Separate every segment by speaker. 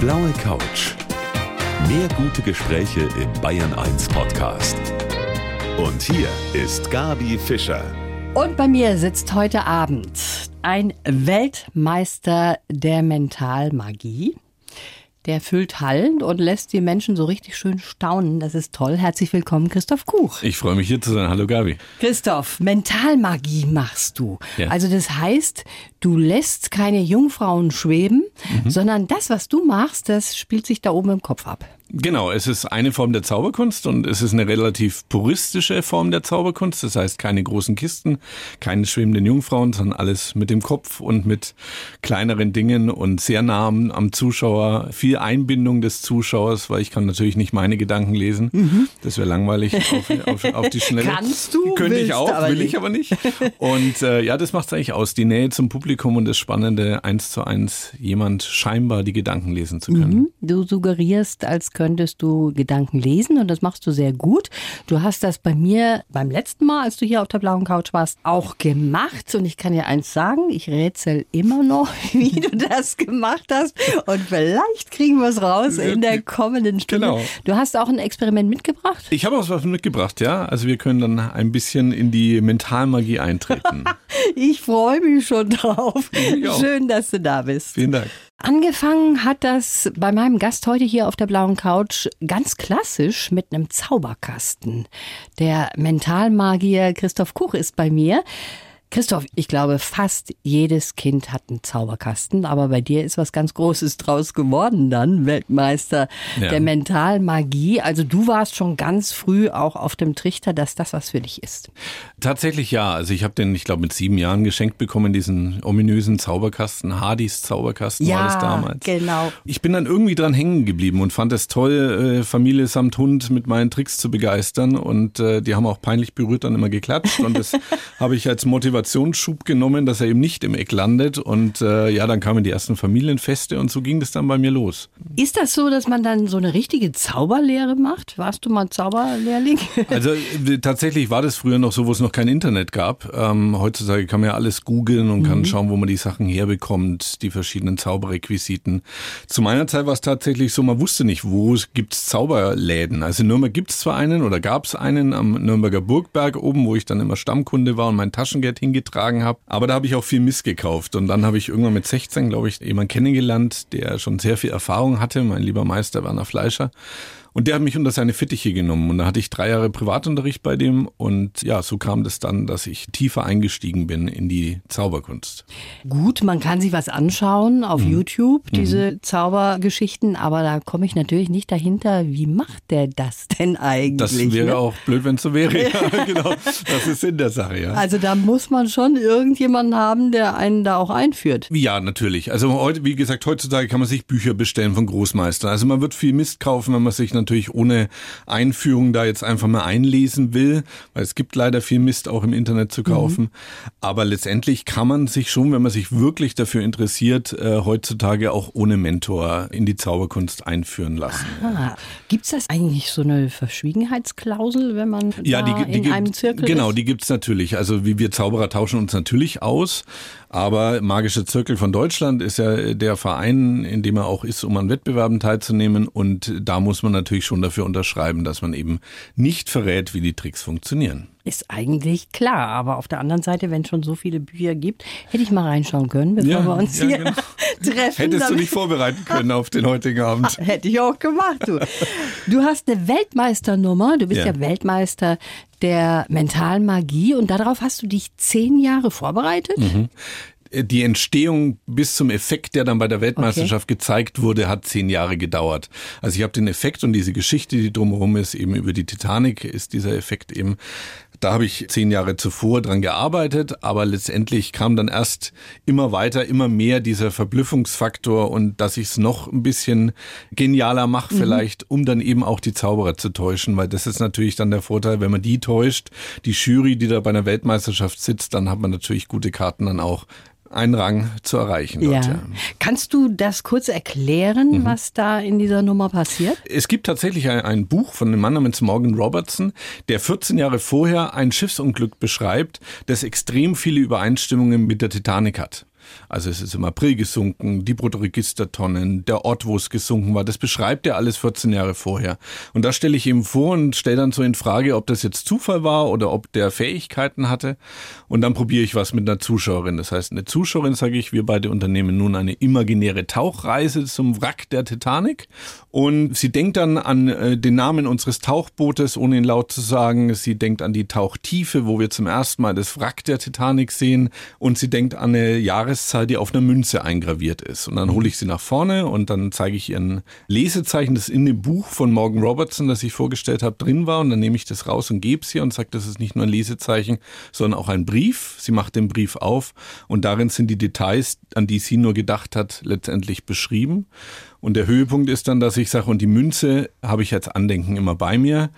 Speaker 1: blaue Couch. Mehr gute Gespräche im Bayern 1 Podcast. Und hier ist Gabi Fischer.
Speaker 2: Und bei mir sitzt heute Abend ein Weltmeister der Mentalmagie. Der füllt Hallen und lässt die Menschen so richtig schön staunen. Das ist toll. Herzlich willkommen, Christoph Kuch.
Speaker 3: Ich freue mich hier zu sein. Hallo Gabi.
Speaker 2: Christoph, Mentalmagie machst du.
Speaker 3: Ja.
Speaker 2: Also das heißt, du lässt keine Jungfrauen schweben,
Speaker 3: Mhm.
Speaker 2: sondern das, was du machst, das spielt sich da oben im Kopf ab.
Speaker 3: Genau, es ist eine Form der Zauberkunst und es ist eine relativ puristische Form der Zauberkunst. Das heißt, keine großen Kisten, keine schwebenden Jungfrauen, sondern alles mit dem Kopf und mit kleineren Dingen und sehr nah am, Zuschauer. Viel Einbindung des Zuschauers, weil ich kann natürlich nicht meine Gedanken lesen. Das wäre langweilig auf, auf, auf die Schnelle.
Speaker 2: Mhm. Kannst du,
Speaker 3: Könnte ich auch, will
Speaker 2: nicht.
Speaker 3: ich aber nicht. Und äh, ja, das macht es eigentlich aus. Die Nähe zum Publikum und das Spannende, eins zu eins jemand scheinbar die Gedanken lesen zu können.
Speaker 2: Mhm. Du suggerierst, als könntest du Gedanken lesen und das machst du sehr gut. Du hast das bei mir beim letzten Mal, als du hier auf der blauen Couch warst, auch gemacht und ich kann dir eins sagen, ich rätsel immer noch, wie du das gemacht hast und vielleicht kriegen wir es raus in der kommenden Stunde.
Speaker 3: Genau.
Speaker 2: Du hast auch ein Experiment mitgebracht?
Speaker 3: Ich habe auch was mitgebracht, ja. Also wir können dann ein bisschen in die Mentalmagie eintreten.
Speaker 2: Ich freue mich schon drauf. Schön, dass du da bist.
Speaker 3: Vielen Dank.
Speaker 2: Angefangen hat das bei meinem Gast heute hier auf der blauen Couch ganz klassisch mit einem Zauberkasten. Der Mentalmagier Christoph Kuch ist bei mir. Christoph, ich glaube, fast jedes Kind hat einen Zauberkasten, aber bei dir ist was ganz Großes draus geworden dann, Weltmeister
Speaker 3: Ja.
Speaker 2: der Mentalmagie. Also du warst schon ganz früh auch auf dem Trichter, dass das was für dich ist.
Speaker 3: Tatsächlich ja. Also ich habe den, ich glaube, mit sieben Jahren geschenkt bekommen, diesen ominösen Zauberkasten. Hardys Zauberkasten war das damals.
Speaker 2: genau.
Speaker 3: Ich bin dann irgendwie dran hängen geblieben und fand es toll, äh, Familie samt Hund mit meinen Tricks zu begeistern. Und äh, die haben auch peinlich berührt dann immer geklatscht. Und das habe ich als Motivationsschub genommen, dass er eben nicht im Eck landet. Und äh, ja, dann kamen die ersten Familienfeste und so ging das dann bei mir los.
Speaker 2: Ist das so, dass man dann so eine richtige Zauberlehre macht? Warst du mal Zauberlehrling?
Speaker 3: Also äh, tatsächlich war das früher noch so, wo es noch kein Internet gab. Ähm, heutzutage kann man ja alles googeln und kann schauen, wo man die Sachen herbekommt, die verschiedenen Zauberrequisiten. Zu meiner Zeit war es tatsächlich so, man wusste nicht, wo es gibt's Zauberläden. Also in Nürnberg gibt's zwar einen oder gab's einen am Nürnberger Burgberg oben, wo ich dann immer Stammkunde war und mein Taschengeld hingetragen habe. Aber da habe ich auch viel Mist gekauft. Und dann habe ich irgendwann mit 16, glaube ich, jemanden kennengelernt, der schon sehr viel Erfahrung hatte, mein lieber Meister Werner Fleischer. Und der hat mich unter seine Fittiche genommen. Und da hatte ich drei Jahre Privatunterricht bei dem. Und ja, so kam das dann, dass ich tiefer eingestiegen bin in die Zauberkunst.
Speaker 2: Gut, man kann sich was anschauen auf
Speaker 3: Mhm.
Speaker 2: YouTube, diese Zaubergeschichten, aber da komme ich natürlich nicht dahinter, wie macht der das denn eigentlich?
Speaker 3: Das wäre
Speaker 2: ne?
Speaker 3: auch blöd, wenn es so wäre. Ja, genau. Das ist Sinn der Sache, ja.
Speaker 2: Also da muss man schon irgendjemanden haben, der einen da auch einführt.
Speaker 3: Ja, natürlich. Also heute, wie gesagt, heutzutage kann man sich Bücher bestellen von Großmeistern. Also man wird viel Mist kaufen, wenn man sich natürlich ohne Einführung da jetzt einfach mal einlesen will, weil es gibt leider viel Mist auch im Internet zu kaufen. Aber letztendlich kann man sich schon, wenn man sich wirklich dafür interessiert, äh, heutzutage auch ohne Mentor in die Zauberkunst einführen lassen.
Speaker 2: Gibt es das eigentlich so eine Verschwiegenheitsklausel, wenn man
Speaker 3: Ja, die, die
Speaker 2: in
Speaker 3: gibt-
Speaker 2: einem Zirkel
Speaker 3: Genau,
Speaker 2: ist?
Speaker 3: die gibt's natürlich. Also wie wir Zauberer tauschen uns natürlich aus. Aber Magische Zirkel von Deutschland ist ja der Verein, in dem er auch ist, um an Wettbewerben teilzunehmen. Und da muss man natürlich schon dafür unterschreiben, dass man eben nicht verrät, wie die Tricks funktionieren.
Speaker 2: Ist eigentlich klar, aber auf der anderen Seite, wenn es schon so viele Bücher gibt, hätte ich mal reinschauen können, bevor
Speaker 3: Ja,
Speaker 2: wir uns
Speaker 3: ja,
Speaker 2: hier
Speaker 3: genau.
Speaker 2: treffen.
Speaker 3: Hättest du
Speaker 2: damit-
Speaker 3: dich vorbereiten können auf den heutigen Abend.
Speaker 2: Hätte ich auch gemacht, du. Du hast eine Weltmeisternummer, du bist ja,
Speaker 3: Ja.
Speaker 2: Weltmeister der Mentalmagie und darauf hast du dich zehn Jahre vorbereitet?
Speaker 3: Die Entstehung bis zum Effekt, der dann bei der Weltmeisterschaft gezeigt wurde, hat zehn Jahre gedauert. Also ich habe den Effekt und diese Geschichte, die drumherum ist, eben über die Titanic ist dieser Effekt eben. Da habe ich zehn Jahre zuvor dran gearbeitet, aber letztendlich kam dann erst immer weiter, immer mehr dieser Verblüffungsfaktor und dass ich es noch ein bisschen genialer mache vielleicht, um dann eben auch die Zauberer zu täuschen, weil das ist natürlich dann der Vorteil, wenn man die täuscht, die Jury, die da bei einer Weltmeisterschaft sitzt, dann hat man natürlich gute Karten dann auch einen Rang zu erreichen. Dort,
Speaker 2: Ja.
Speaker 3: ja.
Speaker 2: Kannst du das kurz erklären, was da in dieser Nummer passiert?
Speaker 3: Es gibt tatsächlich ein, ein Buch von einem Mann namens Morgan Robertson, der 14 Jahre vorher ein Schiffsunglück beschreibt, das extrem viele Übereinstimmungen mit der Titanic hat. Also es ist im April gesunken, die Bruttoregistertonnen, der Ort, wo es gesunken war, das beschreibt er alles 14 Jahre vorher. Und das stelle ich ihm vor und stelle dann so in Frage, ob das jetzt Zufall war oder ob der Fähigkeiten hatte. Und dann probiere ich was mit einer Zuschauerin. Das heißt, eine Zuschauerin, sage ich, wir beide unternehmen nun eine imaginäre Tauchreise zum Wrack der Titanic. Und sie denkt dann an äh, den Namen unseres Tauchbootes, ohne ihn laut zu sagen. Sie denkt an die Tauchtiefe, wo wir zum ersten Mal das Wrack der Titanic sehen. Und sie denkt an eine Jahreszahl, die auf einer Münze eingraviert ist. Und dann hole ich sie nach vorne und dann zeige ich ihr ein Lesezeichen, das in dem Buch von Morgan Robertson, das ich vorgestellt habe, drin war. Und dann nehme ich das raus und gebe es ihr und sage, das ist nicht nur ein Lesezeichen, sondern auch ein Brief. Sie macht den Brief auf und darin sind die Details, an die sie nur gedacht hat, letztendlich beschrieben. Und der Höhepunkt ist dann, dass ich sage, und die Münze habe ich als Andenken immer bei mir,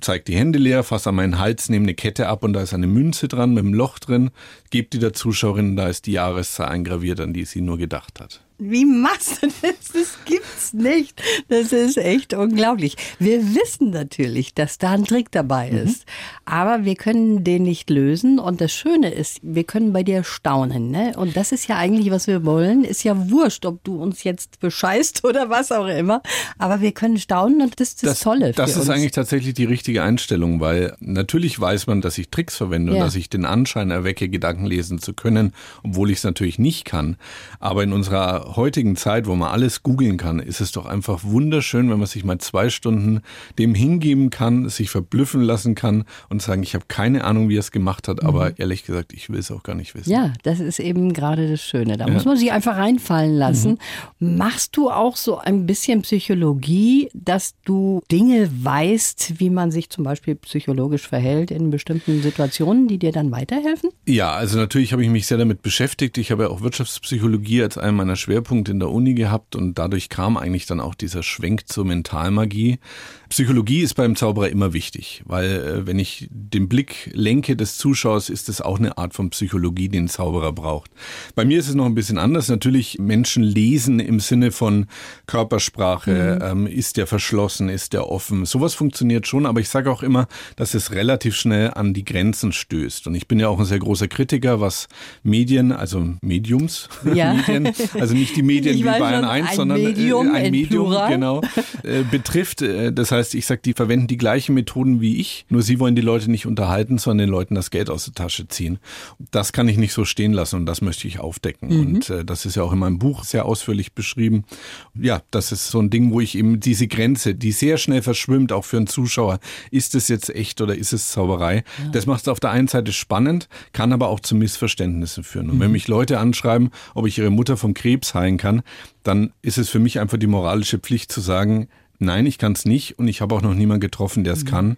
Speaker 3: zeige die Hände leer, fasse an meinen Hals, nehme eine Kette ab und da ist eine Münze dran mit einem Loch drin, gebe die der Zuschauerin, da ist die Jahreszahl eingraviert, an die sie nur gedacht hat.
Speaker 2: Wie machst du das? Das gibt's nicht. Das ist echt unglaublich. Wir wissen natürlich, dass da ein Trick dabei mhm. ist. Aber wir können den nicht lösen. Und das Schöne ist, wir können bei dir staunen. Ne? Und das ist ja eigentlich, was wir wollen. Ist ja wurscht, ob du uns jetzt bescheißt oder was auch immer. Aber wir können staunen und das ist das, das Tolle.
Speaker 3: Das ist uns. eigentlich tatsächlich die richtige Einstellung, weil natürlich weiß man, dass ich Tricks verwende ja. und dass ich den Anschein erwecke, Gedanken lesen zu können, obwohl ich es natürlich nicht kann. Aber in unserer heutigen Zeit, wo man alles googeln kann, ist es doch einfach wunderschön, wenn man sich mal zwei Stunden dem hingeben kann, sich verblüffen lassen kann und sagen, ich habe keine Ahnung, wie er es gemacht hat, mhm. aber ehrlich gesagt, ich will es auch gar nicht wissen.
Speaker 2: Ja, das ist eben gerade das Schöne. Da ja. muss man sich einfach reinfallen lassen. Mhm. Machst du auch so ein bisschen Psychologie, dass du Dinge weißt, wie man sich zum Beispiel psychologisch verhält in bestimmten Situationen, die dir dann weiterhelfen?
Speaker 3: Ja, also natürlich habe ich mich sehr damit beschäftigt. Ich habe ja auch Wirtschaftspsychologie als einen meiner Schwerpunkte Schwerpunkt in der Uni gehabt und dadurch kam eigentlich dann auch dieser Schwenk zur Mentalmagie. Psychologie ist beim Zauberer immer wichtig, weil äh, wenn ich den Blick lenke des Zuschauers, ist es auch eine Art von Psychologie, die ein Zauberer braucht. Bei mir ist es noch ein bisschen anders. Natürlich Menschen lesen im Sinne von Körpersprache, mhm. ähm, ist der verschlossen, ist der offen. Sowas funktioniert schon, aber ich sage auch immer, dass es relativ schnell an die Grenzen stößt. Und ich bin ja auch ein sehr großer Kritiker, was Medien, also Mediums, ja. Medien, also nicht die Medien ich wie Bayern 1, sondern äh, Medium ein Medium, genau, äh, betrifft. Äh, das heißt, ich sage, die verwenden die gleichen Methoden wie ich, nur sie wollen die Leute nicht unterhalten, sondern den Leuten das Geld aus der Tasche ziehen. Das kann ich nicht so stehen lassen und das möchte ich aufdecken. Mhm. Und äh, das ist ja auch in meinem Buch sehr ausführlich beschrieben. Ja, das ist so ein Ding, wo ich eben diese Grenze, die sehr schnell verschwimmt, auch für einen Zuschauer, ist es jetzt echt oder ist es Zauberei? Ja. Das macht es auf der einen Seite spannend, kann aber auch zu Missverständnissen führen. Und mhm. wenn mich Leute anschreiben, ob ich ihre Mutter vom Krebs heilen kann, dann ist es für mich einfach die moralische Pflicht zu sagen, nein, ich kann es nicht und ich habe auch noch niemanden getroffen, der es mhm. kann.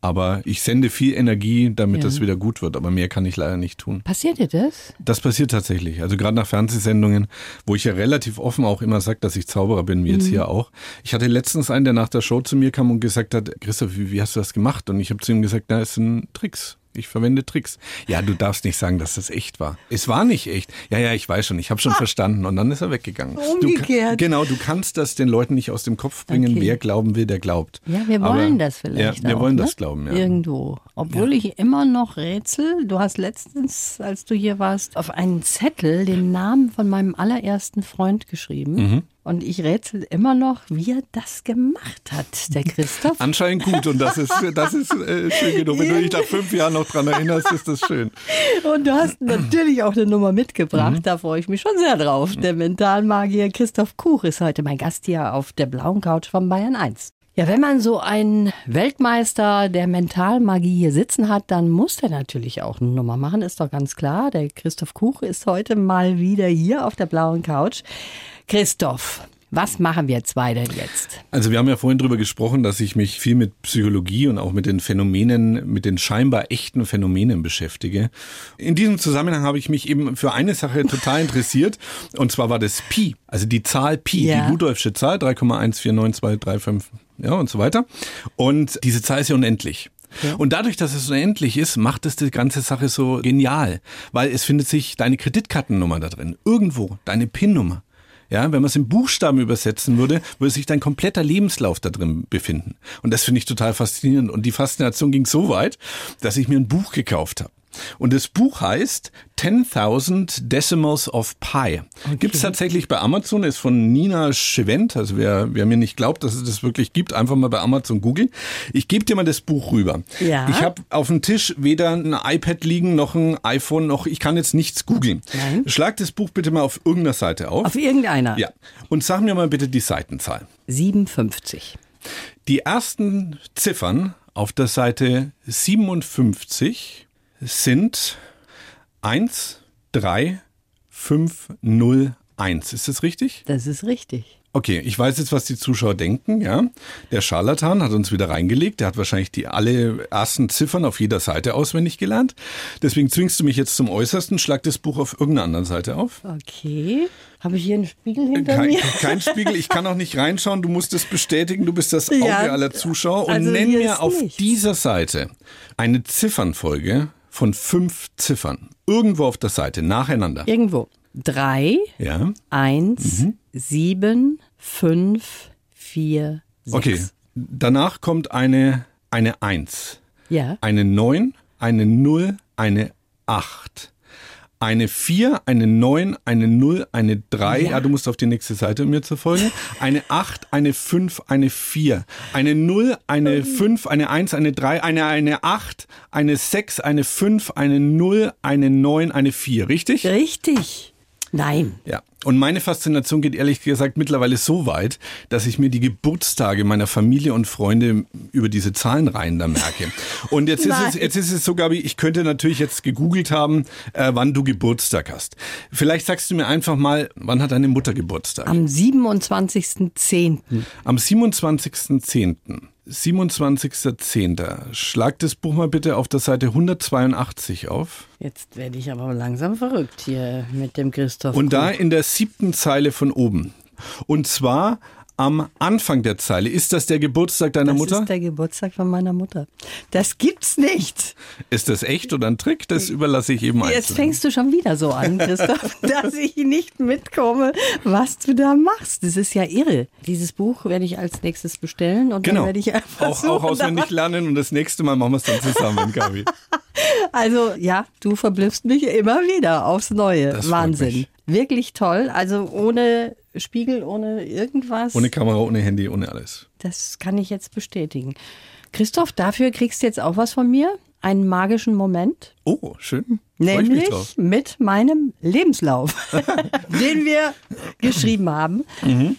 Speaker 3: Aber ich sende viel Energie, damit ja. das wieder gut wird. Aber mehr kann ich leider nicht tun.
Speaker 2: Passiert dir das?
Speaker 3: Das passiert tatsächlich. Also gerade nach Fernsehsendungen, wo ich ja relativ offen auch immer sage, dass ich Zauberer bin, wie mhm. jetzt hier auch. Ich hatte letztens einen, der nach der Show zu mir kam und gesagt hat, Christoph, wie, wie hast du das gemacht? Und ich habe zu ihm gesagt, na, es sind Tricks ich verwende Tricks. Ja, du darfst nicht sagen, dass das echt war. Es war nicht echt. Ja, ja, ich weiß schon, ich habe schon ah. verstanden. Und dann ist er weggegangen.
Speaker 2: Umgekehrt.
Speaker 3: Du, genau, du kannst das den Leuten nicht aus dem Kopf bringen. Okay. Wer glauben will, der glaubt.
Speaker 2: Ja, wir wollen Aber, das vielleicht.
Speaker 3: Ja, wir
Speaker 2: auch,
Speaker 3: wollen
Speaker 2: ne?
Speaker 3: das glauben, ja.
Speaker 2: Irgendwo. Obwohl ja. ich immer noch rätsel. Du hast letztens, als du hier warst, auf einen Zettel den Namen von meinem allerersten Freund geschrieben. Mhm. Und ich rätsel immer noch, wie er das gemacht hat, der Christoph.
Speaker 3: Anscheinend gut und das ist, das ist äh, schön genug. Wenn du dich nach fünf Jahren noch dran erinnerst, ist das schön.
Speaker 2: Und du hast natürlich auch eine Nummer mitgebracht, mhm. da freue ich mich schon sehr drauf. Der Mentalmagier Christoph Kuch ist heute mein Gast hier auf der blauen Couch von Bayern 1. Ja, wenn man so einen Weltmeister der Mentalmagie hier sitzen hat, dann muss der natürlich auch eine Nummer machen, ist doch ganz klar. Der Christoph Kuch ist heute mal wieder hier auf der blauen Couch. Christoph, was machen wir zwei denn jetzt?
Speaker 3: Also wir haben ja vorhin darüber gesprochen, dass ich mich viel mit Psychologie und auch mit den Phänomenen, mit den scheinbar echten Phänomenen beschäftige. In diesem Zusammenhang habe ich mich eben für eine Sache total interessiert und zwar war das Pi, also die Zahl Pi, ja. die Ludolfsche Zahl 3,149235 ja und so weiter. Und diese Zahl ist ja unendlich. Ja. Und dadurch, dass es unendlich ist, macht es die ganze Sache so genial, weil es findet sich deine Kreditkartennummer da drin, irgendwo, deine PIN-Nummer. Ja, wenn man es in Buchstaben übersetzen würde, würde sich dein kompletter Lebenslauf da drin befinden. Und das finde ich total faszinierend. Und die Faszination ging so weit, dass ich mir ein Buch gekauft habe. Und das Buch heißt 10.000 Decimals of Pi. Okay. Gibt es tatsächlich bei Amazon, ist von Nina Schwent. Also wer, wer mir nicht glaubt, dass es das wirklich gibt, einfach mal bei Amazon googeln. Ich gebe dir mal das Buch rüber.
Speaker 2: Ja.
Speaker 3: Ich habe auf dem Tisch weder ein iPad liegen, noch ein iPhone, noch ich kann jetzt nichts googeln. Schlag das Buch bitte mal auf irgendeiner Seite auf.
Speaker 2: Auf irgendeiner.
Speaker 3: Ja. Und sag mir mal bitte die Seitenzahl.
Speaker 2: 57.
Speaker 3: Die ersten Ziffern auf der Seite 57 sind 1, 3, 5, 0, 1. Ist das richtig?
Speaker 2: Das ist richtig.
Speaker 3: Okay, ich weiß jetzt, was die Zuschauer denken, ja. Der Scharlatan hat uns wieder reingelegt. Der hat wahrscheinlich die alle ersten Ziffern auf jeder Seite auswendig gelernt. Deswegen zwingst du mich jetzt zum Äußersten. Schlag das Buch auf irgendeiner anderen Seite auf.
Speaker 2: Okay. Habe ich hier einen Spiegel hinter
Speaker 3: Kein,
Speaker 2: mir?
Speaker 3: kein Spiegel, ich kann auch nicht reinschauen. Du musst es bestätigen. Du bist das Auge
Speaker 2: Ja,
Speaker 3: aller Zuschauer. Und
Speaker 2: also
Speaker 3: nenn mir auf
Speaker 2: nichts.
Speaker 3: dieser Seite eine Ziffernfolge von fünf Ziffern. Irgendwo auf der Seite, nacheinander.
Speaker 2: Irgendwo. 3,
Speaker 3: Ja.
Speaker 2: 1,
Speaker 3: Mhm.
Speaker 2: 7, 5, 4, 6.
Speaker 3: Okay. Danach kommt eine, eine 1.
Speaker 2: Ja.
Speaker 3: eine 9, eine 0, eine 8. Eine 4, eine 9, eine 0, eine 3. Ja. du musst auf die nächste Seite, um mir zu folgen. Eine 8, eine 5, eine 4. Eine 0, eine 5, eine 1, eine 3, eine, eine 8, eine 6, eine 5, eine 0, eine 9, eine 4. Richtig?
Speaker 2: Richtig. Nein.
Speaker 3: Ja. Und meine Faszination geht ehrlich gesagt mittlerweile so weit, dass ich mir die Geburtstage meiner Familie und Freunde über diese Zahlenreihen da merke. Und jetzt ist es, jetzt ist es so, Gabi, ich könnte natürlich jetzt gegoogelt haben, äh, wann du Geburtstag hast. Vielleicht sagst du mir einfach mal, wann hat deine Mutter Geburtstag?
Speaker 2: Am 27.10.
Speaker 3: Am 27.10. 27.10. Schlag das Buch mal bitte auf der Seite 182 auf.
Speaker 2: Jetzt werde ich aber langsam verrückt hier mit dem Christoph.
Speaker 3: Und da in der siebten Zeile von oben. Und zwar am Anfang der Zeile. Ist das der Geburtstag deiner
Speaker 2: das
Speaker 3: Mutter?
Speaker 2: ist der Geburtstag von meiner Mutter. Das gibt's nicht.
Speaker 3: Ist das echt oder ein Trick? Das überlasse ich eben
Speaker 2: Jetzt
Speaker 3: einzeln.
Speaker 2: fängst du schon wieder so an, Christoph, dass ich nicht mitkomme, was du da machst. Das ist ja irre. Dieses Buch werde ich als nächstes bestellen und
Speaker 3: Genau.
Speaker 2: dann werde ich einfach
Speaker 3: Auch, auch auswendig lernen und das nächste Mal machen wir es dann zusammen, Gabi.
Speaker 2: Also ja, du verblüffst mich immer wieder aufs Neue.
Speaker 3: Das
Speaker 2: Wahnsinn. Wirklich toll. Also ohne Spiegel, ohne irgendwas.
Speaker 3: Ohne Kamera, ohne Handy, ohne alles.
Speaker 2: Das kann ich jetzt bestätigen. Christoph, dafür kriegst du jetzt auch was von mir. Einen magischen Moment.
Speaker 3: Oh, schön. Freue ich mich
Speaker 2: Nämlich mit meinem Lebenslauf, den wir geschrieben haben,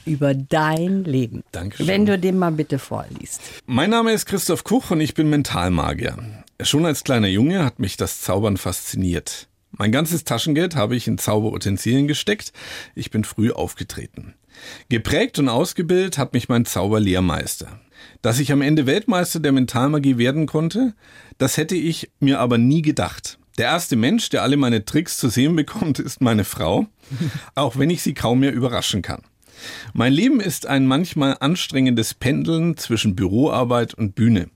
Speaker 2: über dein Leben.
Speaker 3: Mhm. Dankeschön.
Speaker 2: Wenn du den mal bitte vorliest.
Speaker 3: Mein Name ist Christoph Kuch und ich bin Mentalmagier. Schon als kleiner Junge hat mich das Zaubern fasziniert. Mein ganzes Taschengeld habe ich in Zauberutensilien gesteckt. Ich bin früh aufgetreten. Geprägt und ausgebildet hat mich mein Zauberlehrmeister. Dass ich am Ende Weltmeister der Mentalmagie werden konnte, das hätte ich mir aber nie gedacht. Der erste Mensch, der alle meine Tricks zu sehen bekommt, ist meine Frau, auch wenn ich sie kaum mehr überraschen kann. Mein Leben ist ein manchmal anstrengendes Pendeln zwischen Büroarbeit und Bühne.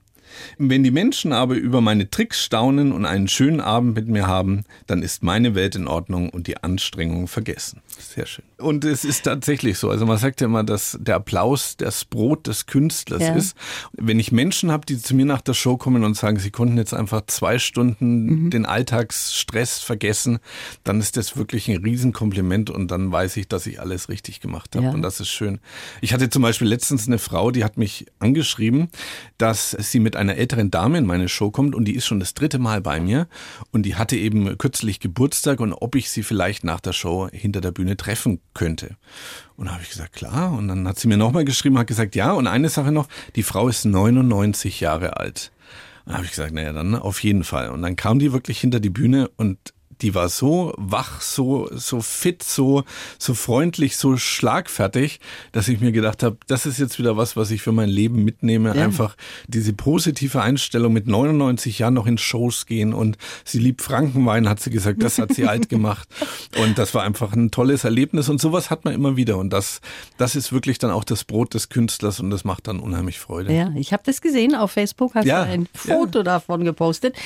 Speaker 3: Wenn die Menschen aber über meine Tricks staunen und einen schönen Abend mit mir haben, dann ist meine Welt in Ordnung und die Anstrengung vergessen. Sehr schön. Und es ist tatsächlich so. Also man sagt ja immer, dass der Applaus das Brot des Künstlers
Speaker 2: Ja.
Speaker 3: ist. Wenn ich Menschen habe, die zu mir nach der Show kommen und sagen, sie konnten jetzt einfach zwei Stunden den Alltagsstress vergessen, dann ist das wirklich ein Riesenkompliment und dann weiß ich, dass ich alles richtig gemacht habe.
Speaker 2: Ja.
Speaker 3: Und das ist schön. Ich hatte zum Beispiel letztens eine Frau, die hat mich angeschrieben, dass sie mit einer älteren Dame in meine Show kommt und die ist schon das dritte Mal bei mir und die hatte eben kürzlich Geburtstag und ob ich sie vielleicht nach der Show hinter der Bühne treffen könnte. Und da habe ich gesagt, klar. Und dann hat sie mir nochmal geschrieben, hat gesagt, ja. Und eine Sache noch, die Frau ist 99 Jahre alt. Dann habe ich gesagt, naja, dann auf jeden Fall. Und dann kam die wirklich hinter die Bühne und die war so wach, so, so fit, so, so freundlich, so schlagfertig, dass ich mir gedacht habe, das ist jetzt wieder was, was ich für mein Leben mitnehme.
Speaker 2: Ja.
Speaker 3: Einfach diese positive Einstellung mit 99 Jahren noch in Shows gehen und sie liebt Frankenwein, hat sie gesagt, das hat sie alt gemacht. Und das war einfach ein tolles Erlebnis und sowas hat man immer wieder. Und das, das ist wirklich dann auch das Brot des Künstlers und das macht dann unheimlich Freude.
Speaker 2: Ja, ich habe das gesehen auf Facebook, hast
Speaker 3: Ja,
Speaker 2: du ein Foto davon gepostet.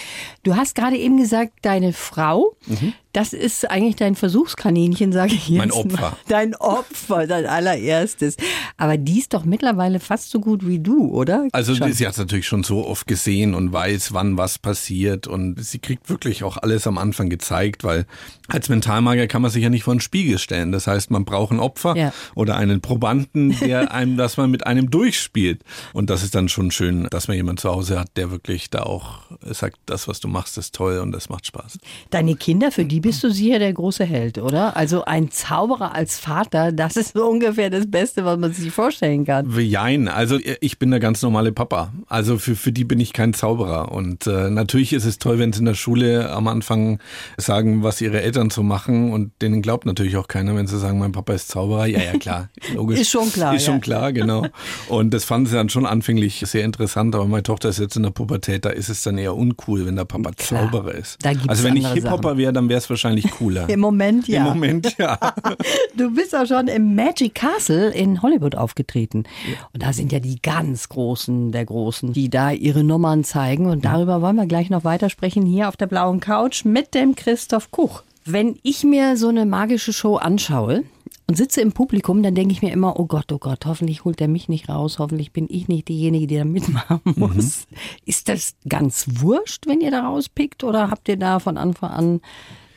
Speaker 2: Du hast gerade eben gesagt, deine Frau,
Speaker 3: Mhm.
Speaker 2: Das ist eigentlich dein Versuchskaninchen, sage ich jetzt.
Speaker 3: Mein Opfer.
Speaker 2: Mal. Dein Opfer, dein allererstes. Aber die ist doch mittlerweile fast so gut wie du, oder?
Speaker 3: Also schon. sie hat es natürlich schon so oft gesehen und weiß, wann was passiert. Und sie kriegt wirklich auch alles am Anfang gezeigt, weil als Mentalmagier kann man sich ja nicht vor einen Spiegel stellen. Das heißt, man braucht ein Opfer ja. oder einen Probanden, der einem das mal mit einem durchspielt. Und das ist dann schon schön, dass man jemanden zu Hause hat, der wirklich da auch sagt, das, was du machst, ist toll und das macht Spaß.
Speaker 2: Deine Kinder, für die bist du sicher der große Held, oder? Also ein Zauberer als Vater, das ist so ungefähr das Beste, was man sich vorstellen kann.
Speaker 3: Jein, also ich bin der ganz normale Papa. Also für, für die bin ich kein Zauberer. Und äh, natürlich ist es toll, wenn sie in der Schule am Anfang sagen, was ihre Eltern so machen. Und denen glaubt natürlich auch keiner, wenn sie sagen, mein Papa ist Zauberer. Ja, ja, klar.
Speaker 2: Logisch. ist schon klar.
Speaker 3: Ist schon klar, genau. Und das fanden sie dann schon anfänglich sehr interessant. Aber meine Tochter ist jetzt in der Pubertät, da ist es dann eher uncool, wenn der Papa klar, Zauberer ist. also wenn ich Hip-Hopper wäre, dann wäre es wahrscheinlich cooler.
Speaker 2: Im Moment ja.
Speaker 3: Im Moment ja.
Speaker 2: du bist auch schon im Magic Castle in Hollywood aufgetreten. Und da sind ja die ganz Großen der Großen, die da ihre Nummern zeigen. Und darüber wollen wir gleich noch weitersprechen hier auf der blauen Couch mit dem Christoph Kuch. Wenn ich mir so eine magische Show anschaue, und sitze im Publikum, dann denke ich mir immer, oh Gott, oh Gott, hoffentlich holt er mich nicht raus, hoffentlich bin ich nicht diejenige, die da mitmachen mhm. muss. Mhm. Ist das ganz wurscht, wenn ihr da rauspickt oder habt ihr da von Anfang an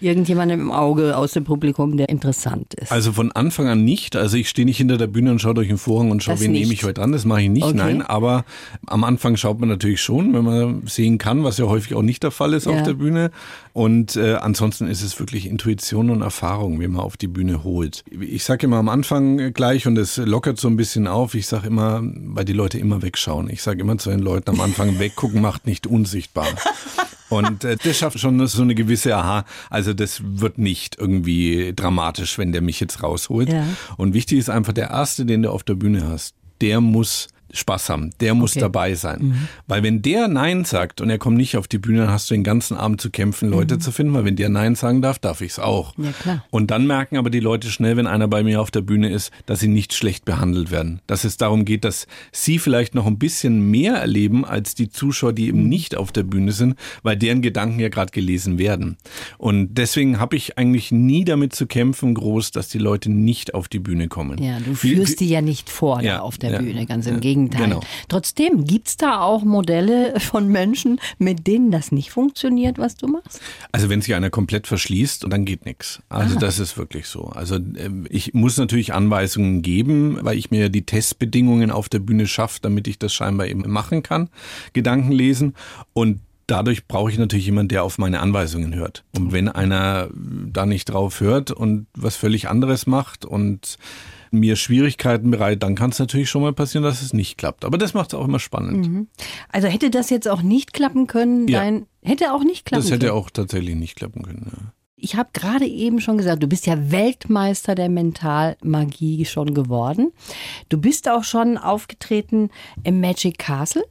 Speaker 2: irgendjemandem im Auge aus dem Publikum, der interessant ist?
Speaker 3: Also von Anfang an nicht. Also ich stehe nicht hinter der Bühne und schaue durch den Vorhang und schaue, wen nehme ich heute dran. Das mache ich nicht, okay. nein. Aber am Anfang schaut man natürlich schon, wenn man sehen kann, was ja häufig auch nicht der Fall ist ja. auf der Bühne. Und äh, ansonsten ist es wirklich Intuition und Erfahrung, wie man auf die Bühne holt. Ich sage immer am Anfang gleich und es lockert so ein bisschen auf. Ich sage immer, weil die Leute immer wegschauen. Ich sage immer zu den Leuten am Anfang, weggucken macht nicht unsichtbar. Und äh, das schafft schon so eine gewisse Aha. Also das wird nicht irgendwie dramatisch, wenn der mich jetzt rausholt. Ja. Und wichtig ist einfach, der Erste, den du auf der Bühne hast, der muss Spaß haben. Der muss okay. dabei sein. Mhm. Weil wenn der Nein sagt und er kommt nicht auf die Bühne, dann hast du den ganzen Abend zu kämpfen, Leute mhm. zu finden, weil wenn der Nein sagen darf, darf ich es auch. Ja, klar. Und dann merken aber die Leute schnell, wenn einer bei mir auf der Bühne ist, dass sie nicht schlecht behandelt werden. Dass es darum geht, dass sie vielleicht noch ein bisschen mehr erleben als die Zuschauer, die eben mhm. nicht auf der Bühne sind, weil deren Gedanken ja gerade gelesen werden. Und deswegen habe ich eigentlich nie damit zu kämpfen, groß, dass die Leute nicht auf die Bühne kommen.
Speaker 2: Ja, du führst wie, die ja nicht vor ja, auf der ja, Bühne, ganz im Gegenteil. Gegenteil. Genau. Trotzdem, gibt es da auch Modelle von Menschen, mit denen das nicht funktioniert, was du machst?
Speaker 3: Also wenn sich einer komplett verschließt, dann geht nichts. Also Aha. das ist wirklich so. Also ähm, ich muss natürlich Anweisungen geben, weil ich mir die Testbedingungen auf der Bühne schaffe, damit ich das scheinbar eben machen kann, Gedanken lesen. Und dadurch brauche ich natürlich jemanden, der auf meine Anweisungen hört. Und wenn einer da nicht drauf hört und was völlig anderes macht und mir Schwierigkeiten bereitet, dann kann es natürlich schon mal passieren, dass es nicht klappt. Aber das macht es auch immer spannend. Mhm.
Speaker 2: Also hätte das jetzt auch nicht klappen können? Ja. Dein, hätte auch nicht klappen
Speaker 3: können? Das hätte
Speaker 2: können.
Speaker 3: auch tatsächlich nicht klappen können. Ja.
Speaker 2: Ich habe gerade eben schon gesagt, du bist ja Weltmeister der Mentalmagie schon geworden. Du bist auch schon aufgetreten im Magic Castle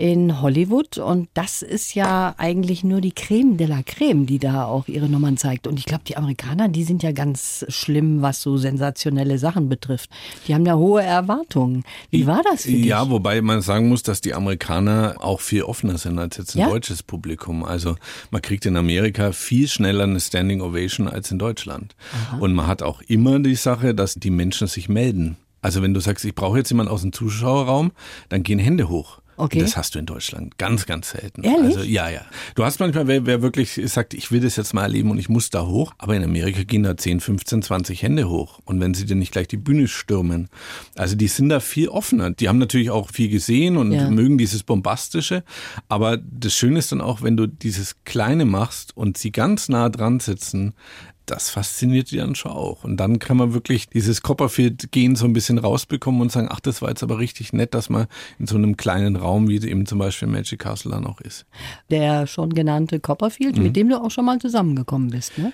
Speaker 2: in Hollywood. Und das ist ja eigentlich nur die Creme de la Creme, die da auch ihre Nummern zeigt. Und ich glaube, die Amerikaner, die sind ja ganz schlimm, was so sensationelle Sachen betrifft. Die haben ja hohe Erwartungen. Wie war das für dich?
Speaker 3: Ja, wobei man sagen muss, dass die Amerikaner auch viel offener sind als jetzt ein ja? deutsches Publikum. Also man kriegt in Amerika viel schneller eine Standing Ovation als in Deutschland. Aha. Und man hat auch immer die Sache, dass die Menschen sich melden. Also wenn du sagst, ich brauche jetzt jemanden aus dem Zuschauerraum, dann gehen Hände hoch. Okay. Das hast du in Deutschland ganz, ganz selten.
Speaker 2: Ehrlich?
Speaker 3: Also ja, ja. Du hast manchmal, wer, wer wirklich sagt, ich will das jetzt mal erleben und ich muss da hoch, aber in Amerika gehen da 10, 15, 20 Hände hoch. Und wenn sie dir nicht gleich die Bühne stürmen. Also die sind da viel offener. Die haben natürlich auch viel gesehen und ja. mögen dieses Bombastische. Aber das Schöne ist dann auch, wenn du dieses Kleine machst und sie ganz nah dran sitzen, das fasziniert die dann schon auch. Und dann kann man wirklich dieses Copperfield-Gehen so ein bisschen rausbekommen und sagen, ach, das war jetzt aber richtig nett, dass man in so einem kleinen Raum, wie eben zum Beispiel Magic Castle dann auch ist.
Speaker 2: Der schon genannte Copperfield, mhm. mit dem du auch schon mal zusammengekommen bist, ne?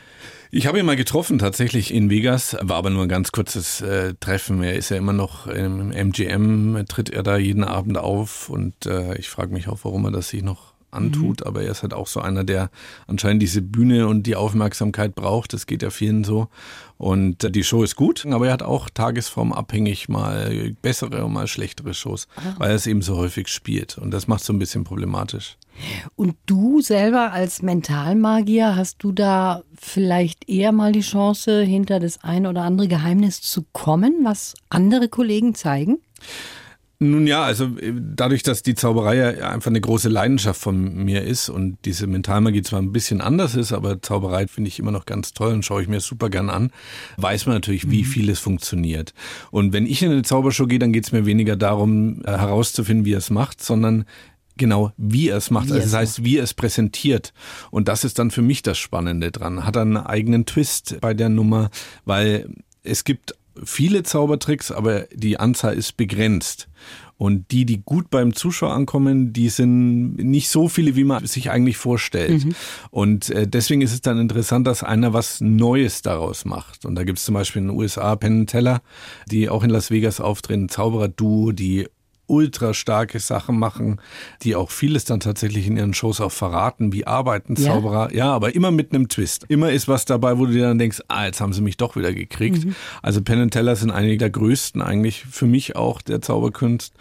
Speaker 3: Ich habe ihn mal getroffen, tatsächlich in Vegas, war aber nur ein ganz kurzes äh, Treffen. Er ist ja immer noch im MGM, tritt er da jeden Abend auf und äh, ich frage mich auch, warum er das sich noch antut, mhm. aber er ist halt auch so einer, der anscheinend diese Bühne und die Aufmerksamkeit braucht. Das geht ja vielen so. Und äh, die Show ist gut, aber er hat auch tagesformabhängig mal bessere und mal schlechtere Shows, ah. weil er es eben so häufig spielt. Und das macht es so ein bisschen problematisch.
Speaker 2: Und du selber als Mentalmagier, hast du da vielleicht eher mal die Chance, hinter das ein oder andere Geheimnis zu kommen, was andere Kollegen zeigen?
Speaker 3: Nun ja, also äh, dadurch, dass die Zauberei ja einfach eine große Leidenschaft von mir ist und diese Mentalmagie zwar ein bisschen anders ist, aber Zauberei finde ich immer noch ganz toll und schaue ich mir super gern an, weiß man natürlich, wie mhm. viel es funktioniert. Und wenn ich in eine Zaubershow gehe, dann geht es mir weniger darum, äh, herauszufinden, wie er es macht, sondern genau, wie er es macht. Wie also das heißt, wie er es präsentiert. Und das ist dann für mich das Spannende dran. Hat er einen eigenen Twist bei der Nummer, weil es gibt viele Zaubertricks, aber die Anzahl ist begrenzt. Und die, die gut beim Zuschauer ankommen, die sind nicht so viele, wie man sich eigentlich vorstellt. Mhm. Und äh, deswegen ist es dann interessant, dass einer was Neues daraus macht. Und da gibt es zum Beispiel in den USA Penn Teller, die auch in Las Vegas auftreten, Zauberer-Duo, die ultra starke Sachen machen, die auch vieles dann tatsächlich in ihren Shows auch verraten, wie arbeiten Zauberer. Ja, ja aber immer mit einem Twist. Immer ist was dabei, wo du dir dann denkst, ah, jetzt haben sie mich doch wieder gekriegt. Mhm. Also Penn Teller sind einige der größten eigentlich für mich auch der Zauberkunst.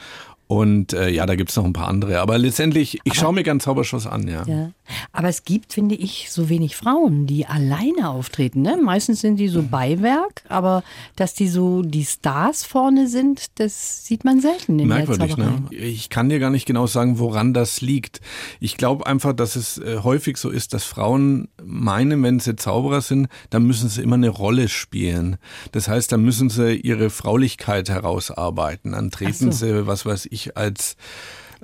Speaker 3: Und äh, ja, da gibt's noch ein paar andere. Aber letztendlich, ich schaue mir gern Zauberschuss an, ja. ja.
Speaker 2: Aber es gibt, finde ich, so wenig Frauen, die alleine auftreten. Ne? Meistens sind die so mhm. Beiwerk, aber dass die so die Stars vorne sind, das sieht man selten in Merkwürdig, der Zauberei.
Speaker 3: Ne? Ich kann dir gar nicht genau sagen, woran das liegt. Ich glaube einfach, dass es äh, häufig so ist, dass Frauen meinen, wenn sie Zauberer sind, dann müssen sie immer eine Rolle spielen. Das heißt, dann müssen sie ihre Fraulichkeit herausarbeiten. Dann treten so. sie, was weiß ich, als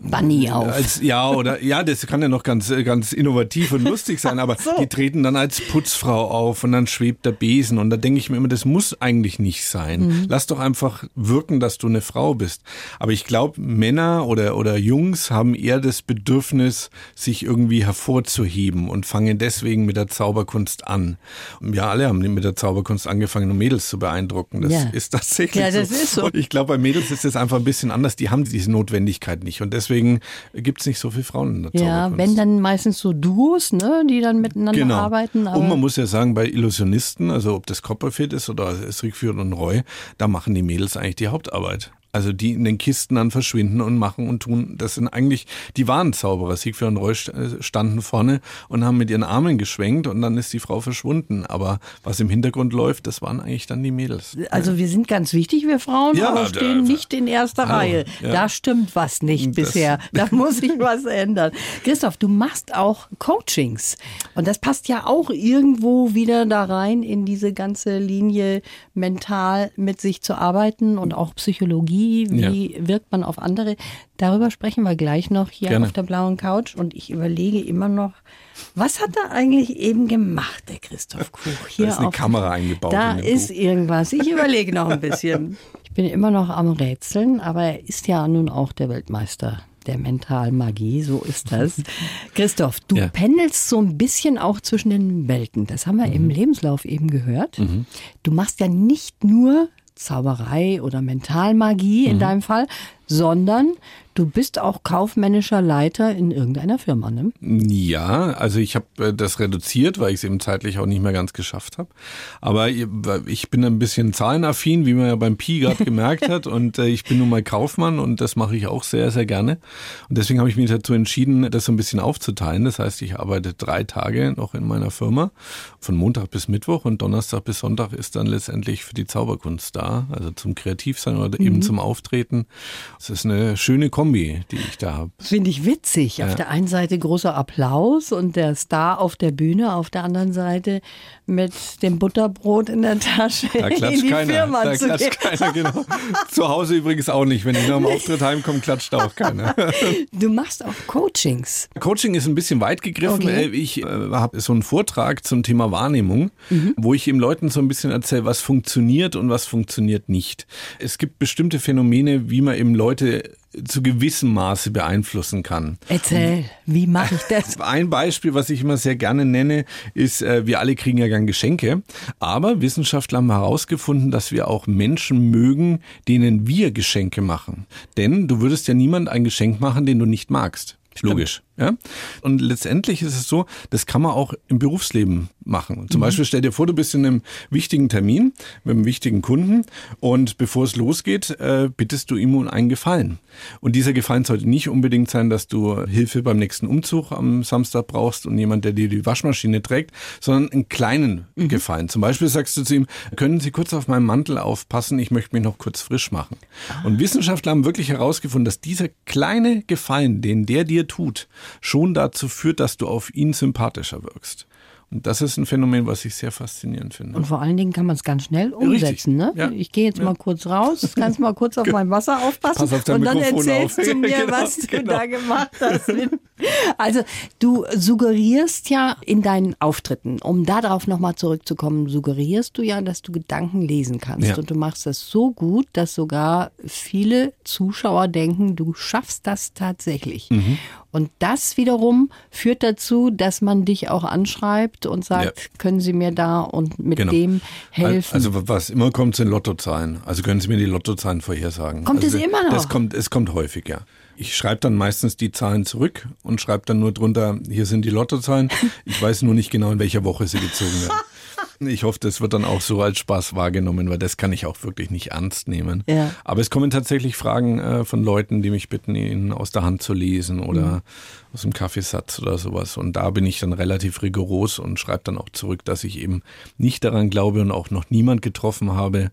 Speaker 2: Bunny auf.
Speaker 3: Als, ja, oder ja, das kann ja noch ganz, ganz innovativ und lustig sein, aber so. die treten dann als Putzfrau auf und dann schwebt der Besen. Und da denke ich mir immer, das muss eigentlich nicht sein. Mhm. Lass doch einfach wirken, dass du eine Frau bist. Aber ich glaube, Männer oder, oder Jungs haben eher das Bedürfnis, sich irgendwie hervorzuheben und fangen deswegen mit der Zauberkunst an. Ja, alle haben mit der Zauberkunst angefangen, um Mädels zu beeindrucken. Das ja. ist tatsächlich
Speaker 2: ja, das
Speaker 3: so.
Speaker 2: Ist so.
Speaker 3: Und ich glaube, bei Mädels ist das einfach ein bisschen anders. Die haben diese Notwendigkeit nicht. Und deswegen deswegen gibt es nicht so viele Frauen in der
Speaker 2: Ja, wenn dann meistens so Duos, ne, die dann miteinander genau. arbeiten.
Speaker 3: und man muss ja sagen, bei Illusionisten, also ob das Copperfield ist oder Siegfried und Roy, da machen die Mädels eigentlich die Hauptarbeit. Also die in den Kisten dann verschwinden und machen und tun. Das sind eigentlich die wahren Zauberer. Siegfried und Roy äh, standen vorne und haben mit ihren Armen geschwenkt und dann ist die Frau verschwunden. Aber was im Hintergrund läuft, das waren eigentlich dann die Mädels.
Speaker 2: Also wir sind ganz wichtig, wir Frauen, ja, aber stehen da, nicht in erster hallo, Reihe. Ja. Da stimmt was nicht das, bisher. Da muss sich was ändern. Christoph, du machst auch Coachings. Und das passt ja auch irgendwo wieder da rein in diese ganze Linie mental mit sich zu arbeiten und auch Psychologie wie ja. wirkt man auf andere? Darüber sprechen wir gleich noch hier Gerne. auf der blauen Couch. Und ich überlege immer noch, was hat er eigentlich eben gemacht, der Christoph Kuch?
Speaker 3: Hier da ist eine auf, Kamera eingebaut.
Speaker 2: Da ist Buch. irgendwas. Ich überlege noch ein bisschen. Ich bin immer noch am Rätseln, aber er ist ja nun auch der Weltmeister der Mentalmagie, so ist das. Christoph, du ja. pendelst so ein bisschen auch zwischen den Welten. Das haben wir mhm. im Lebenslauf eben gehört. Mhm. Du machst ja nicht nur Zauberei oder Mentalmagie in mhm. deinem Fall, sondern du bist auch kaufmännischer Leiter in irgendeiner Firma, ne?
Speaker 3: Ja, also ich habe äh, das reduziert, weil ich es eben zeitlich auch nicht mehr ganz geschafft habe. Aber ich bin ein bisschen zahlenaffin, wie man ja beim Pi gerade gemerkt hat. Und äh, ich bin nun mal Kaufmann und das mache ich auch sehr, sehr gerne. Und deswegen habe ich mich dazu entschieden, das so ein bisschen aufzuteilen. Das heißt, ich arbeite drei Tage noch in meiner Firma, von Montag bis Mittwoch und Donnerstag bis Sonntag ist dann letztendlich für die Zauberkunst da, also zum Kreativsein oder mhm. eben zum Auftreten. Das ist eine schöne Kombi, die ich da habe.
Speaker 2: Finde ich witzig. Ja. Auf der einen Seite großer Applaus und der Star auf der Bühne, auf der anderen Seite mit dem Butterbrot in der Tasche
Speaker 3: da klatscht in die keiner. Firma da zu klatscht gehen. keiner, genau. Zu Hause übrigens auch nicht. Wenn ich nach dem Auftritt heimkomme, klatscht auch keiner.
Speaker 2: Du machst auch Coachings.
Speaker 3: Coaching ist ein bisschen weit gegriffen. Okay. Äh, ich äh, habe so einen Vortrag zum Thema Wahrnehmung, mhm. wo ich eben Leuten so ein bisschen erzähle, was funktioniert und was funktioniert nicht. Es gibt bestimmte Phänomene, wie man eben Leute Leute zu gewissem Maße beeinflussen kann.
Speaker 2: Erzähl, wie mache ich das?
Speaker 3: Ein Beispiel, was ich immer sehr gerne nenne, ist, äh, wir alle kriegen ja gern Geschenke, aber Wissenschaftler haben herausgefunden, dass wir auch Menschen mögen, denen wir Geschenke machen. Denn du würdest ja niemand ein Geschenk machen, den du nicht magst. Stimmt. Logisch. Ja? Und letztendlich ist es so, das kann man auch im Berufsleben machen. Zum mhm. Beispiel stell dir vor, du bist in einem wichtigen Termin mit einem wichtigen Kunden und bevor es losgeht, äh, bittest du ihm um einen Gefallen. Und dieser Gefallen sollte nicht unbedingt sein, dass du Hilfe beim nächsten Umzug am Samstag brauchst und jemand, der dir die Waschmaschine trägt, sondern einen kleinen mhm. Gefallen. Zum Beispiel sagst du zu ihm, können Sie kurz auf meinen Mantel aufpassen, ich möchte mich noch kurz frisch machen. Ah. Und Wissenschaftler haben wirklich herausgefunden, dass dieser kleine Gefallen, den der dir tut, schon dazu führt, dass du auf ihn sympathischer wirkst. Und das ist ein Phänomen, was ich sehr faszinierend finde.
Speaker 2: Und vor allen Dingen kann man es ganz schnell umsetzen. Ne? Ja. Ich gehe jetzt ja. mal kurz raus, kannst mal kurz auf mein Wasser aufpassen
Speaker 3: Pass auf
Speaker 2: und dann
Speaker 3: Mikrofon
Speaker 2: erzählst
Speaker 3: auf.
Speaker 2: du mir, genau, was du genau. da gemacht hast. Also du suggerierst ja in deinen Auftritten, um darauf nochmal zurückzukommen, suggerierst du ja, dass du Gedanken lesen kannst. Ja. Und du machst das so gut, dass sogar viele Zuschauer denken, du schaffst das tatsächlich. Mhm. Und das wiederum führt dazu, dass man dich auch anschreibt und sagt, ja. können Sie mir da und mit genau. dem helfen?
Speaker 3: Also was immer kommt, sind Lottozahlen. Also können Sie mir die Lottozahlen vorhersagen.
Speaker 2: Kommt
Speaker 3: also,
Speaker 2: es immer noch?
Speaker 3: Das kommt, es kommt häufig, ja. Ich schreibe dann meistens die Zahlen zurück und schreibe dann nur drunter, hier sind die Lottozahlen. Ich weiß nur nicht genau, in welcher Woche sie gezogen werden. Ich hoffe, das wird dann auch so als Spaß wahrgenommen, weil das kann ich auch wirklich nicht ernst nehmen. Ja. Aber es kommen tatsächlich Fragen äh, von Leuten, die mich bitten, ihnen aus der Hand zu lesen oder mhm. aus dem Kaffeesatz oder sowas. Und da bin ich dann relativ rigoros und schreibe dann auch zurück, dass ich eben nicht daran glaube und auch noch niemand getroffen habe,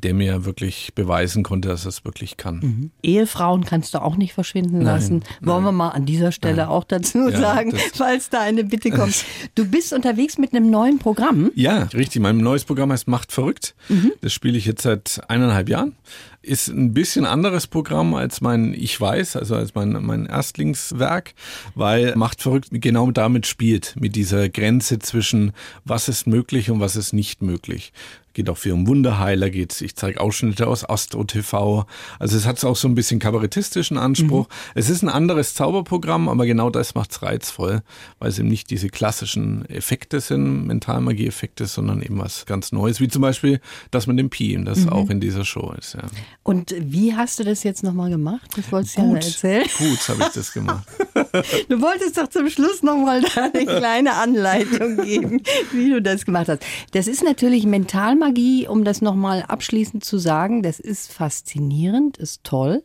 Speaker 3: der mir wirklich beweisen konnte, dass er es wirklich kann. Mhm.
Speaker 2: Ehefrauen kannst du auch nicht verschwinden nein, lassen. Wollen nein, wir mal an dieser Stelle nein. auch dazu ja, sagen, falls da eine Bitte kommt. Du bist unterwegs mit einem neuen Programm.
Speaker 3: Ja, richtig. Mein neues Programm heißt Macht verrückt. Mhm. Das spiele ich jetzt seit eineinhalb Jahren. Ist ein bisschen anderes Programm als mein Ich weiß, also als mein, mein Erstlingswerk, weil Macht verrückt genau damit spielt, mit dieser Grenze zwischen was ist möglich und was ist nicht möglich geht auch viel um Wunderheiler, geht, ich zeige Ausschnitte aus Astro TV. Also es hat auch so ein bisschen kabarettistischen Anspruch. Mhm. Es ist ein anderes Zauberprogramm, aber genau das macht's reizvoll, weil es eben nicht diese klassischen Effekte sind, Mentalmagie-Effekte, sondern eben was ganz Neues, wie zum Beispiel das mit dem Pi, das mhm. auch in dieser Show ist. Ja.
Speaker 2: Und wie hast du das jetzt nochmal gemacht? Das wolltest du ja erzählen.
Speaker 3: Gut habe ich das gemacht.
Speaker 2: du wolltest doch zum Schluss nochmal eine kleine Anleitung geben, wie du das gemacht hast. Das ist natürlich mental Mentalmagie, um das nochmal abschließend zu sagen, das ist faszinierend, ist toll.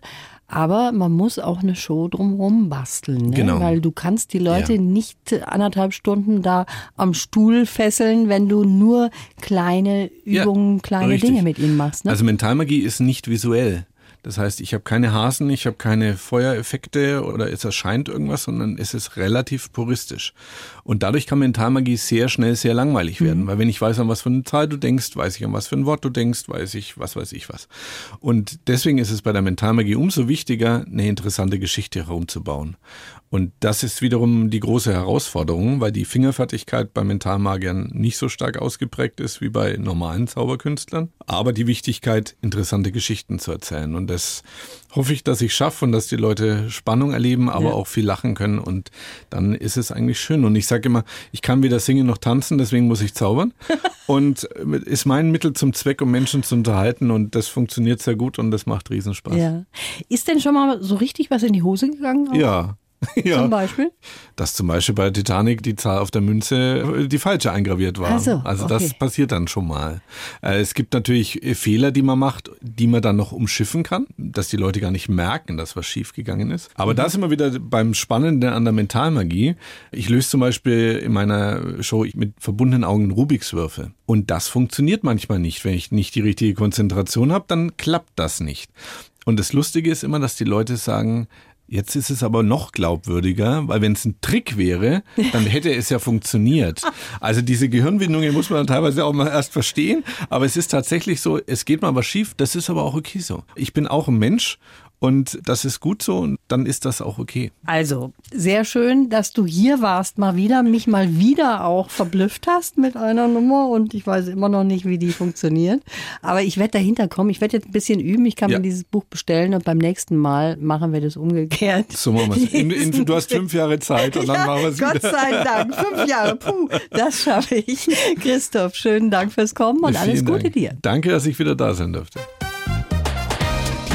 Speaker 2: Aber man muss auch eine Show drumherum basteln, ne? genau. weil du kannst die Leute ja. nicht anderthalb Stunden da am Stuhl fesseln, wenn du nur kleine Übungen, ja, kleine richtig. Dinge mit ihnen machst. Ne?
Speaker 3: Also Mentalmagie ist nicht visuell. Das heißt, ich habe keine Hasen, ich habe keine Feuereffekte oder es erscheint irgendwas, sondern es ist relativ puristisch. Und dadurch kann Mentalmagie sehr schnell sehr langweilig werden, mhm. weil wenn ich weiß, an was für eine Zahl du denkst, weiß ich, an was für ein Wort du denkst, weiß ich, was weiß ich was. Und deswegen ist es bei der Mentalmagie umso wichtiger, eine interessante Geschichte herumzubauen. Und das ist wiederum die große Herausforderung, weil die Fingerfertigkeit bei Mentalmagiern nicht so stark ausgeprägt ist wie bei normalen Zauberkünstlern, aber die Wichtigkeit, interessante Geschichten zu erzählen. Und das hoffe ich, dass ich schaffe und dass die Leute Spannung erleben, aber ja. auch viel lachen können. Und dann ist es eigentlich schön. Und ich sage immer, ich kann weder singen noch tanzen, deswegen muss ich zaubern. und ist mein Mittel zum Zweck, um Menschen zu unterhalten. Und das funktioniert sehr gut und das macht Riesenspaß. Ja.
Speaker 2: Ist denn schon mal so richtig was in die Hose gegangen?
Speaker 3: Auch? Ja.
Speaker 2: Ja. Zum Beispiel?
Speaker 3: Dass zum Beispiel bei Titanic die Zahl auf der Münze äh, die falsche eingraviert war. So, also okay. das passiert dann schon mal. Äh, es gibt natürlich äh, Fehler, die man macht, die man dann noch umschiffen kann, dass die Leute gar nicht merken, dass was schiefgegangen ist. Aber mhm. da sind wir wieder beim Spannenden an der Mentalmagie. Ich löse zum Beispiel in meiner Show mit verbundenen Augen Rubiks Würfel. Und das funktioniert manchmal nicht. Wenn ich nicht die richtige Konzentration habe, dann klappt das nicht. Und das Lustige ist immer, dass die Leute sagen, Jetzt ist es aber noch glaubwürdiger, weil wenn es ein Trick wäre, dann hätte es ja funktioniert. Also diese Gehirnwindungen muss man teilweise auch mal erst verstehen, aber es ist tatsächlich so, es geht mal was schief, das ist aber auch okay so. Ich bin auch ein Mensch und das ist gut so und dann ist das auch okay.
Speaker 2: Also, sehr schön, dass du hier warst, mal wieder, mich mal wieder auch verblüfft hast mit einer Nummer und ich weiß immer noch nicht, wie die funktioniert. Aber ich werde dahinter kommen. Ich werde jetzt ein bisschen üben. Ich kann ja. mir dieses Buch bestellen und beim nächsten Mal machen wir das umgekehrt.
Speaker 3: So machen wir es. Du hast fünf Jahre Zeit und dann ja, machen wir es
Speaker 2: Gott wieder. sei Dank. Fünf Jahre. Puh, das schaffe ich. Christoph, schönen Dank fürs Kommen und Vielen alles Gute
Speaker 3: Dank.
Speaker 2: dir.
Speaker 3: Danke, dass ich wieder da sein durfte